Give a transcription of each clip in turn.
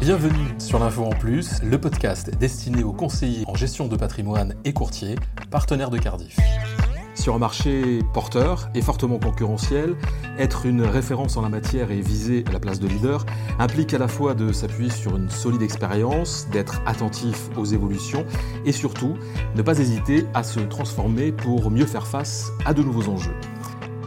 Bienvenue sur l'Info en Plus, le podcast destiné aux conseillers en gestion de patrimoine et courtiers, partenaires de Cardiff. Sur un marché porteur et fortement concurrentiel, être une référence en la matière et viser la place de leader implique à la fois de s'appuyer sur une solide expérience, d'être attentif aux évolutions et surtout ne pas hésiter à se transformer pour mieux faire face à de nouveaux enjeux.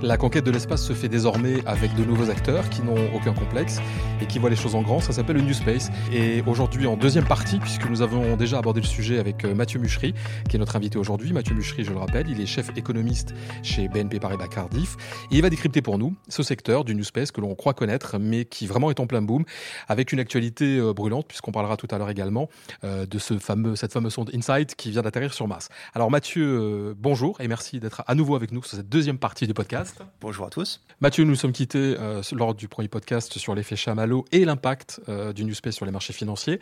La conquête de l'espace se fait désormais avec de nouveaux acteurs qui n'ont aucun complexe et qui voient les choses en grand. Ça s'appelle le New Space. Et aujourd'hui, en deuxième partie, puisque nous avons déjà abordé le sujet avec euh, Mathieu Muchery, qui est notre invité aujourd'hui. Mathieu Muchery, je le rappelle, il est chef économiste chez BNP Paribas Cardiff. Et il va décrypter pour nous ce secteur du New Space que l'on croit connaître, mais qui vraiment est en plein boom, avec une actualité euh, brûlante, puisqu'on parlera tout à l'heure également euh, de ce fameux, cette fameuse sonde InSight qui vient d'atterrir sur Mars. Alors Mathieu, bonjour et merci d'être à nouveau avec nous sur cette deuxième partie du podcast. Bonjour à tous. Mathieu, nous sommes quittés euh, lors du premier podcast sur l'effet chamallow et l'impact euh, du New Space sur les marchés financiers.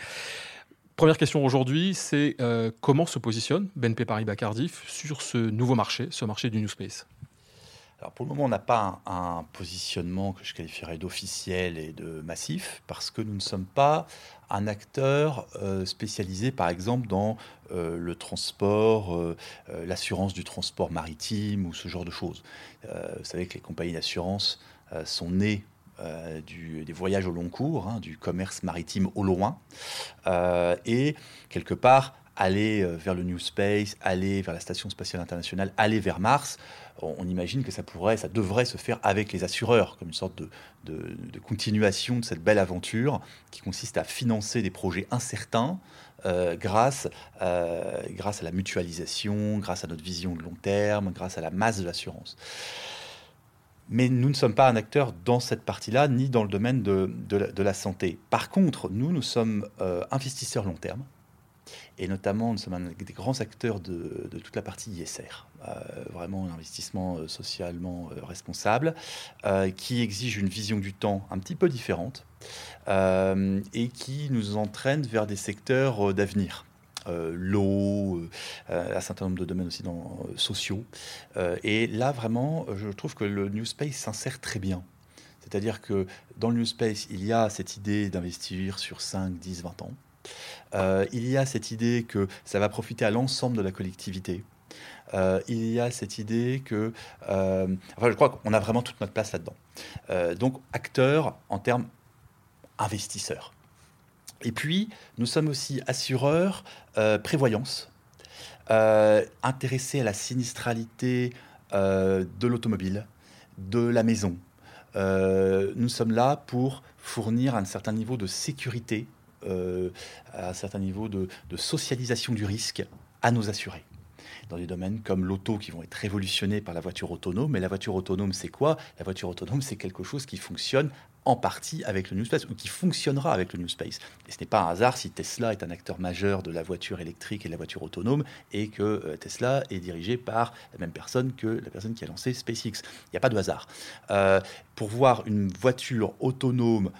Première question aujourd'hui, c'est euh, comment se positionne BNP Paribas Cardiff sur ce nouveau marché, ce marché du New Space alors pour le moment, on n'a pas un, positionnement que je qualifierais d'officiel et de massif, parce que nous ne sommes pas un acteur euh, spécialisé, par exemple, dans euh, le transport, euh, l'assurance du transport maritime ou ce genre de choses. vous savez que les compagnies d'assurance sont nées des voyages au long cours, hein, du commerce maritime au loin, et quelque part aller vers le New Space, aller vers la Station spatiale internationale, aller vers Mars on, imagine que ça pourrait, ça devrait se faire avec les assureurs, comme une sorte de, continuation de cette belle aventure qui consiste à financer des projets incertains euh, grâce, euh, grâce à la mutualisation, grâce à notre vision de long terme, grâce à la masse de l'assurance. Mais nous ne sommes pas un acteur dans cette partie-là, ni dans le domaine de, la, santé. Par contre, nous, nous sommes euh, investisseurs long terme. Et notamment, nous sommes des grands acteurs de, toute la partie ISR, euh, vraiment un investissement euh, socialement euh, responsable, qui exige une vision du temps un petit peu différente et qui nous entraîne vers des secteurs d'avenir. l'eau, un certain nombre de domaines aussi dans, sociaux. et là, vraiment, je trouve que le New Space s'insère très bien. C'est-à-dire que dans le New Space, il y a cette idée d'investir sur 5, 10, 20 ans. Euh, il y a cette idée que ça va profiter à l'ensemble de la collectivité. Euh, il y a cette idée que, euh, enfin, je crois qu'on a vraiment toute notre place là-dedans. donc, acteur en termes investisseurs. Et puis, nous sommes aussi assureurs prévoyance, intéressés à la sinistralité de l'automobile, de la maison. nous sommes là pour fournir un certain niveau de sécurité euh, à un certain niveau de, socialisation du risque à nos assurés dans des domaines comme l'auto qui vont être révolutionnés par la voiture autonome. Mais la voiture autonome, c'est quoi? La voiture autonome, c'est quelque chose qui fonctionne en partie avec le New Space ou qui fonctionnera avec le New Space. Et ce n'est pas un hasard si Tesla est un acteur majeur de la voiture électrique et de la voiture autonome et que euh, Tesla est dirigé par la même personne que la personne qui a lancé SpaceX. Il n'y a pas de hasard. Euh, pour voir une voiture autonome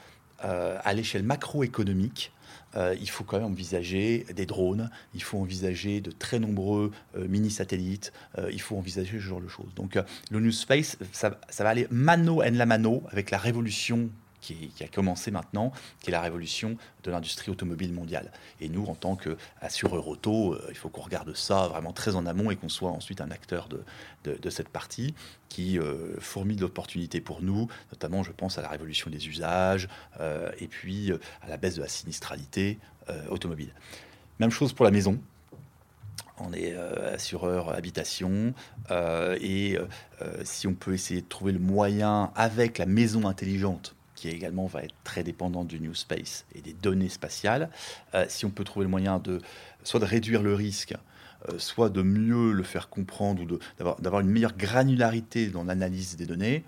à l'échelle macroéconomique, euh, il faut quand même envisager des drones, il faut envisager de très nombreux euh, mini-satellites, euh, il faut envisager ce genre de choses. Donc le New Space, ça, ça va aller mano en la mano avec la révolution qui, a commencé maintenant, qui est la révolution de l'industrie automobile mondiale. Et nous, en tant qu'assureur auto, euh, il faut qu'on regarde ça vraiment très en amont et qu'on soit ensuite un acteur de, cette partie qui euh, fourmille d'opportunités pour nous, notamment je pense à la révolution des usages euh, et puis à la baisse de la sinistralité automobile. Même chose pour la maison. On est assureur habitation et si on peut essayer de trouver le moyen avec la maison intelligente qui également va être très dépendant du New Space et des données spatiales, euh, si on peut trouver le moyen de soit de réduire le risque, euh, soit de mieux le faire comprendre ou d'avoir une meilleure granularité dans l'analyse des données,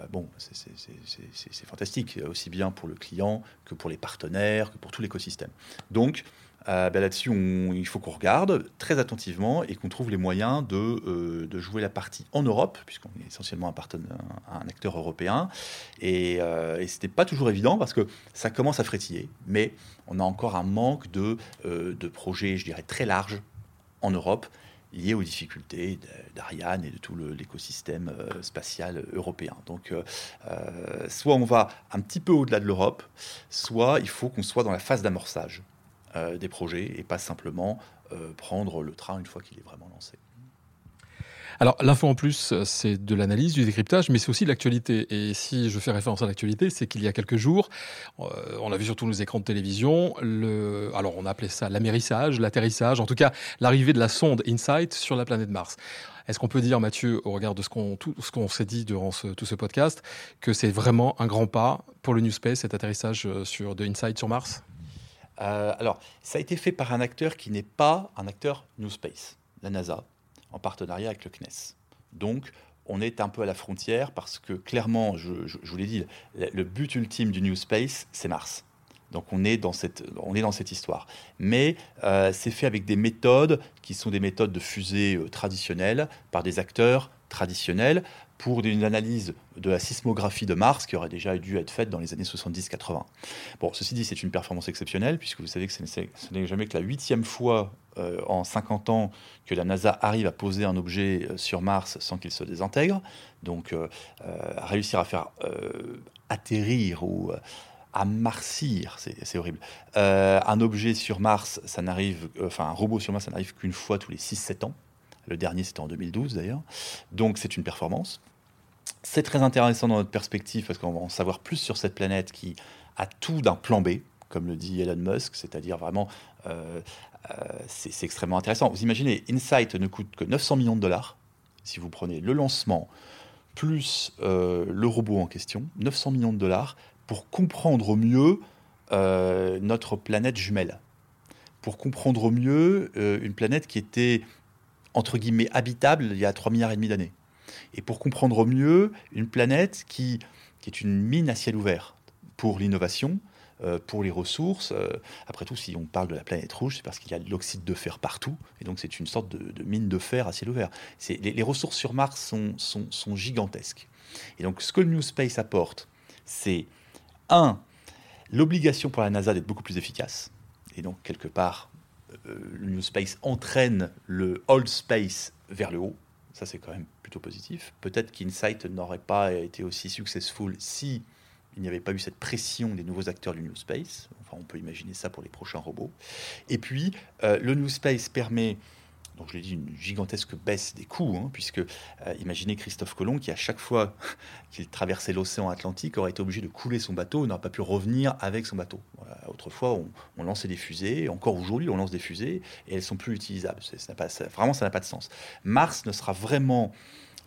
euh, bon, c'est fantastique, aussi bien pour le client que pour les partenaires, que pour tout l'écosystème. Donc, euh, ben là-dessus, il faut qu'on regarde très attentivement et qu'on trouve les moyens de, euh, jouer la partie en Europe, puisqu'on est essentiellement un, un, acteur européen. Et, euh, ce n'était pas toujours évident parce que ça commence à frétiller, mais on a encore un manque de, projets, je dirais, très larges en Europe liées aux difficultés d'Ariane et de tout l'écosystème spatial européen. Donc, soit on va un petit peu au-delà de l'Europe, soit il faut qu'on soit dans la phase d'amorçage des projets et pas simplement prendre le train une fois qu'il est vraiment lancé. Alors l'info en plus, c'est de l'analyse, du décryptage, mais c'est aussi de l'actualité. Et si je fais référence à l'actualité, c'est qu'il y a quelques jours, euh, on a vu sur tous nos écrans de télévision, le, alors on a appelé ça l'amérissage, l'atterrissage, en tout cas l'arrivée de la sonde InSight sur la planète Mars. Est-ce qu'on peut dire, Mathieu, au regard de ce qu'on qu'on s'est dit durant tout ce podcast, que c'est vraiment un grand pas pour le New Space, cet atterrissage euh, sur, de InSight sur Mars? Euh, Alors, ça a été fait par un acteur qui n'est pas un acteur New Space, la NASA en partenariat avec le CNES. Donc, on est un peu à la frontière parce que clairement, je, vous l'ai dit, le, but ultime du New Space, c'est Mars. Donc on est dans cette, on est dans cette histoire. Mais euh, c'est fait avec des méthodes qui sont des méthodes de fusée euh, traditionnelles par des acteurs traditionnels pour une analyse de la sismographie de Mars qui aurait déjà dû être faite dans les années 70-80. Bon, ceci dit, c'est une performance exceptionnelle, puisque vous savez que ce n'est jamais que la huitième fois euh, en 50 ans que la NASA arrive à poser un objet euh, sur Mars sans qu'il se désintègre. Donc, euh, réussir à faire atterrir ou à marcir, c'est horrible. un objet sur Mars, ça n'arrive, enfin un robot sur Mars, ça n'arrive qu'une fois tous les 6-7 ans. Le dernier, c'était en 2012 d'ailleurs. Donc c'est une performance. C'est très intéressant dans notre perspective parce qu'on va en savoir plus sur cette planète qui a tout d'un plan B, comme le dit Elon Musk, c'est-à-dire vraiment, euh, euh, c'est extrêmement intéressant. Vous imaginez, Insight ne coûte que 900 millions de dollars si vous prenez le lancement plus euh, le robot en question, 900 millions de dollars pour comprendre au mieux notre planète jumelle, pour comprendre au mieux une planète qui était entre guillemets, habitable il y a 3 milliards et demi d'années. Et pour comprendre mieux une planète qui, qui est une mine à ciel ouvert pour l'innovation, euh, pour les ressources. Euh, après tout, si on parle de la planète rouge, c'est parce qu'il y a de l'oxyde de fer partout, et donc c'est une sorte de, mine de fer à ciel ouvert. Les, les, ressources sur Mars sont, sont, sont, gigantesques. Et donc ce que le New Space apporte, c'est un, l'obligation pour la NASA d'être beaucoup plus efficace, et donc quelque part le New Space entraîne le Old Space vers le haut. Ça, c'est quand même plutôt positif. Peut-être qu'Insight n'aurait pas été aussi successful si il n'y avait pas eu cette pression des nouveaux acteurs du New Space. Enfin, on peut imaginer ça pour les prochains robots. Et puis, euh, le New Space permet donc je l'ai dit, une gigantesque baisse des coûts, hein, puisque euh, imaginez Christophe Colomb qui, à chaque fois qu'il traversait l'océan Atlantique, aurait été obligé de couler son bateau et n'aurait pas pu revenir avec son bateau. Autrefois, on, lançait des fusées, encore aujourd'hui, on lance des fusées, et elles sont plus utilisables. Ça pas, vraiment, ça n'a pas de sens. Mars ne sera vraiment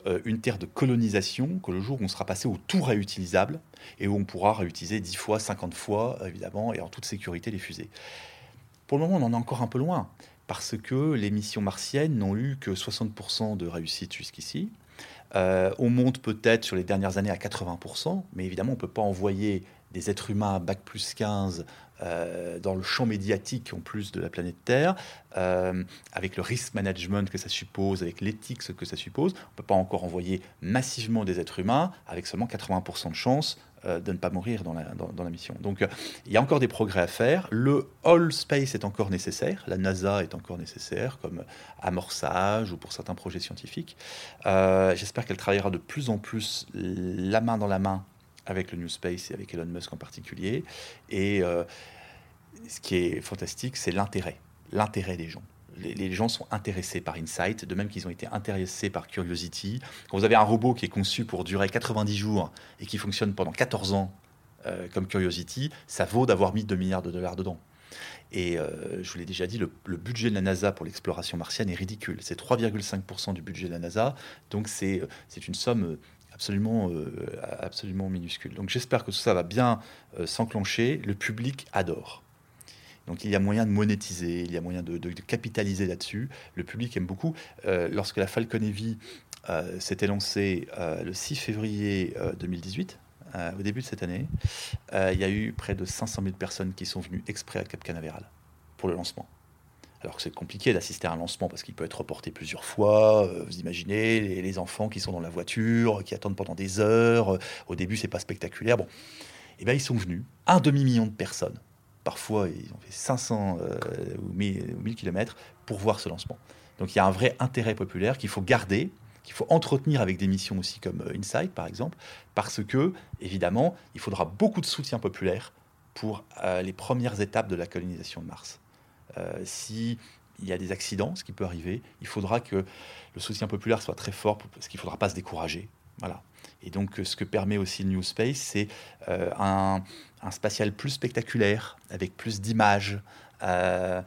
euh, une terre de colonisation que le jour où on sera passé au tout réutilisable, et où on pourra réutiliser 10 fois, 50 fois, évidemment, et en toute sécurité les fusées. Pour le moment, on en est encore un peu loin parce que les missions martiennes n'ont eu que 60% de réussite jusqu'ici. Euh, on monte peut-être sur les dernières années à 80%, mais évidemment, on ne peut pas envoyer des êtres humains bac plus 15 euh, dans le champ médiatique en plus de la planète Terre, euh, avec le risk management que ça suppose, avec l'éthique que ça suppose. On ne peut pas encore envoyer massivement des êtres humains avec seulement 80% de chance de ne pas mourir dans la, dans, la mission. Donc euh, il y a encore des progrès à faire. Le All Space est encore nécessaire, la NASA est encore nécessaire comme amorçage ou pour certains projets scientifiques. Euh, j'espère qu'elle travaillera de plus en plus la main dans la main avec le New Space et avec Elon Musk en particulier. Et ce qui est fantastique, c'est l'intérêt, l'intérêt des gens les, gens sont intéressés par Insight, de même qu'ils ont été intéressés par Curiosity. Quand vous avez un robot qui est conçu pour durer 90 jours et qui fonctionne pendant 14 ans, euh, comme Curiosity, ça vaut d'avoir mis 2 milliards de dollars dedans. Et euh, je vous l'ai déjà dit, le, budget de la NASA pour l'exploration martienne est ridicule. C'est 3,5% du budget de la NASA, donc c'est une somme absolument, euh, absolument minuscule. Donc j'espère que tout ça va bien s'enclencher. Le public adore. Donc il y a moyen de monétiser, il y a moyen de, capitaliser là-dessus. Le public aime beaucoup. Euh, lorsque la Falcon Heavy euh, s'était lancée euh, le 6 février 2018, au début de cette année, il y a eu près de 500 000 personnes qui sont venues exprès à Cap Canaveral pour le lancement. Alors que c'est compliqué d'assister à un lancement parce qu'il peut être reporté plusieurs fois. vous imaginez les, enfants qui sont dans la voiture, qui attendent pendant des heures. Au début, c'est pas spectaculaire. Bon, eh bien ils sont venus, un demi million de personnes Parfois, ils ont fait 500 euh, ou 1000, km pour voir ce lancement. Donc il y a un vrai intérêt populaire qu'il faut garder, qu'il faut entretenir avec des missions aussi comme euh, Insight par exemple, parce que évidemment il faudra beaucoup de soutien populaire pour euh, les premières étapes de la colonisation de Mars. Euh, si il y a des accidents, ce qui peut arriver, il faudra que le soutien populaire soit très fort, parce qu'il ne faudra pas se décourager. Voilà. Et donc, ce que permet aussi le New Space, c'est euh, un, spatial plus spectaculaire, avec plus d'images, euh,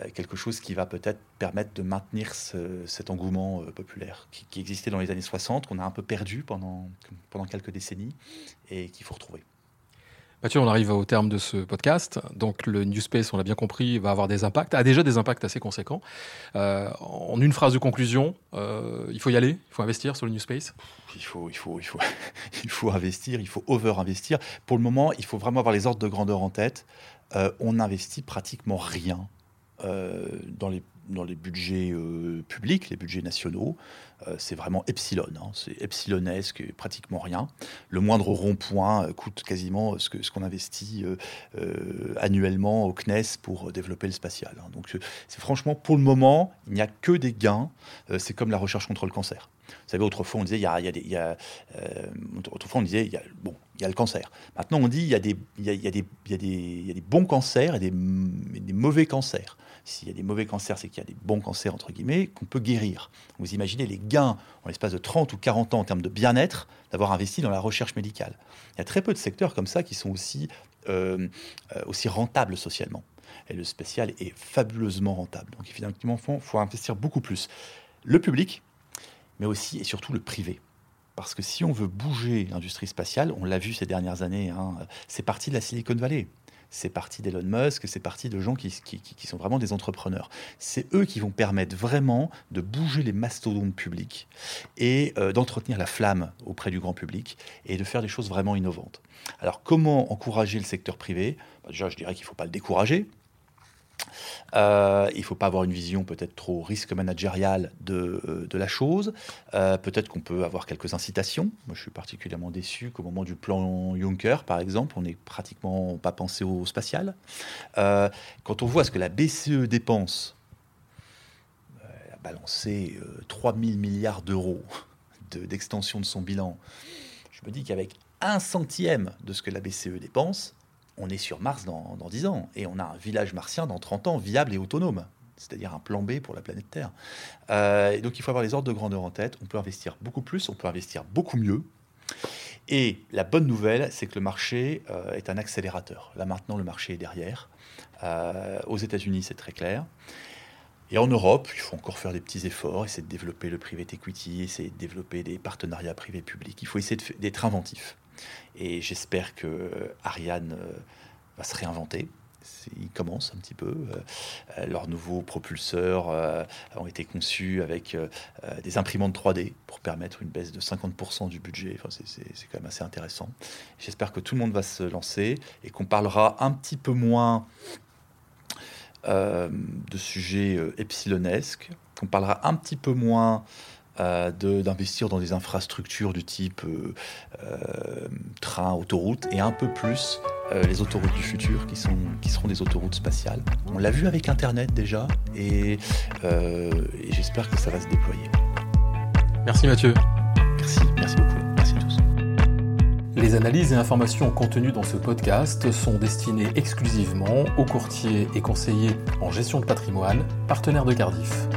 euh, quelque chose qui va peut-être permettre de maintenir cet engouement populaire qui, qui, existait dans les années 60, qu'on a un peu perdu pendant, pendant quelques décennies et qu'il faut retrouver. Mathieu, on arrive au terme de ce podcast. Donc le New Space, on l'a bien compris, va avoir des impacts, a déjà des impacts assez conséquents. Euh, en une phrase de conclusion, euh, il faut y aller, il faut investir sur le New Space il faut, il, faut, il, faut, il faut investir, il faut over-investir. Pour le moment, il faut vraiment avoir les ordres de grandeur en tête. Euh, on n'investit pratiquement rien dans les dans les budgets euh, publics, les budgets nationaux, euh, c'est vraiment epsilon. Hein. c'est epsilonesque, pratiquement rien. Le moindre rond-point euh, coûte quasiment ce qu'on ce qu'on investit annuellement au CNES pour développer le spatial. Hein. Donc c'est franchement, pour le moment, il n'y a que des gains. c'est comme la recherche contre le cancer. Vous savez, autrefois, on disait, il y a, y a des, y a, autrefois, on disait, y a, bon, il y a le cancer. Maintenant, on dit, il y a des, bons cancers et des, des mauvais cancers. S'il y a des mauvais cancers, c'est qu'il y a des bons cancers, entre guillemets, qu'on peut guérir. Vous imaginez les gains en l'espace de 30 ou 40 ans en termes de bien-être d'avoir investi dans la recherche médicale. Il y a très peu de secteurs comme ça qui sont aussi, euh, euh, aussi rentables socialement. Et le spécial est fabuleusement rentable. Donc il faut investir beaucoup plus. Le public, mais aussi et surtout le privé. Parce que si on veut bouger l'industrie spatiale, on l'a vu ces dernières années, hein, c'est parti de la Silicon Valley c'est parti d'Elon Musk, c'est parti de gens qui, sont vraiment des entrepreneurs. C'est eux qui vont permettre vraiment de bouger les mastodontes publics et euh, d'entretenir la flamme auprès du grand public et de faire des choses vraiment innovantes. Alors comment encourager le secteur privé? Bah, Déjà, je dirais qu'il ne faut pas le décourager. Euh, il ne faut pas avoir une vision peut-être trop risque managériale de, euh, de la chose. Euh, peut-être qu'on peut avoir quelques incitations. Moi, je suis particulièrement déçu qu'au moment du plan Juncker, par exemple, on n'ait pratiquement pas pensé au spatial. quand on voit ce que la BCE dépense, elle a balancé 3 000 milliards d'euros d'extension de son bilan, je me dis qu'avec un centième de ce que la BCE dépense, on est sur Mars dans, dans 10 ans et on a un village martien dans 30 ans viable et autonome c'est-à-dire un plan B pour la planète Terre. Euh, donc il faut avoir les ordres de grandeur en tête. On peut investir beaucoup plus, on peut investir beaucoup mieux. Et la bonne nouvelle, c'est que le marché euh, est un accélérateur. Là maintenant, le marché est derrière. Euh, aux États-Unis, c'est très clair. Et en Europe, il faut encore faire des petits efforts, essayer de développer le private equity, essayer de développer des partenariats privés-publics. Il faut essayer d'être inventif. Et j'espère que Ariane euh, va se réinventer. Ils commencent un petit peu. Euh, leurs nouveaux propulseurs euh, ont été conçus avec des imprimantes 3D pour permettre une baisse de 50% du budget. Enfin, c'est quand même assez intéressant. J'espère que tout le monde va se lancer et qu'on parlera un petit peu moins de sujets epsilonesques, qu'on parlera un petit peu moins euh, d'investir dans des infrastructures du type euh, euh, train, autoroute, et un peu plus les autoroutes du futur qui, sont, qui seront des autoroutes spatiales. On l'a vu avec Internet déjà, et, et j'espère que ça va se déployer. Merci Mathieu. Merci, merci beaucoup. Merci à tous. Les analyses et informations contenues dans ce podcast sont destinées exclusivement aux courtiers et conseillers en gestion de patrimoine, partenaires de Cardiff.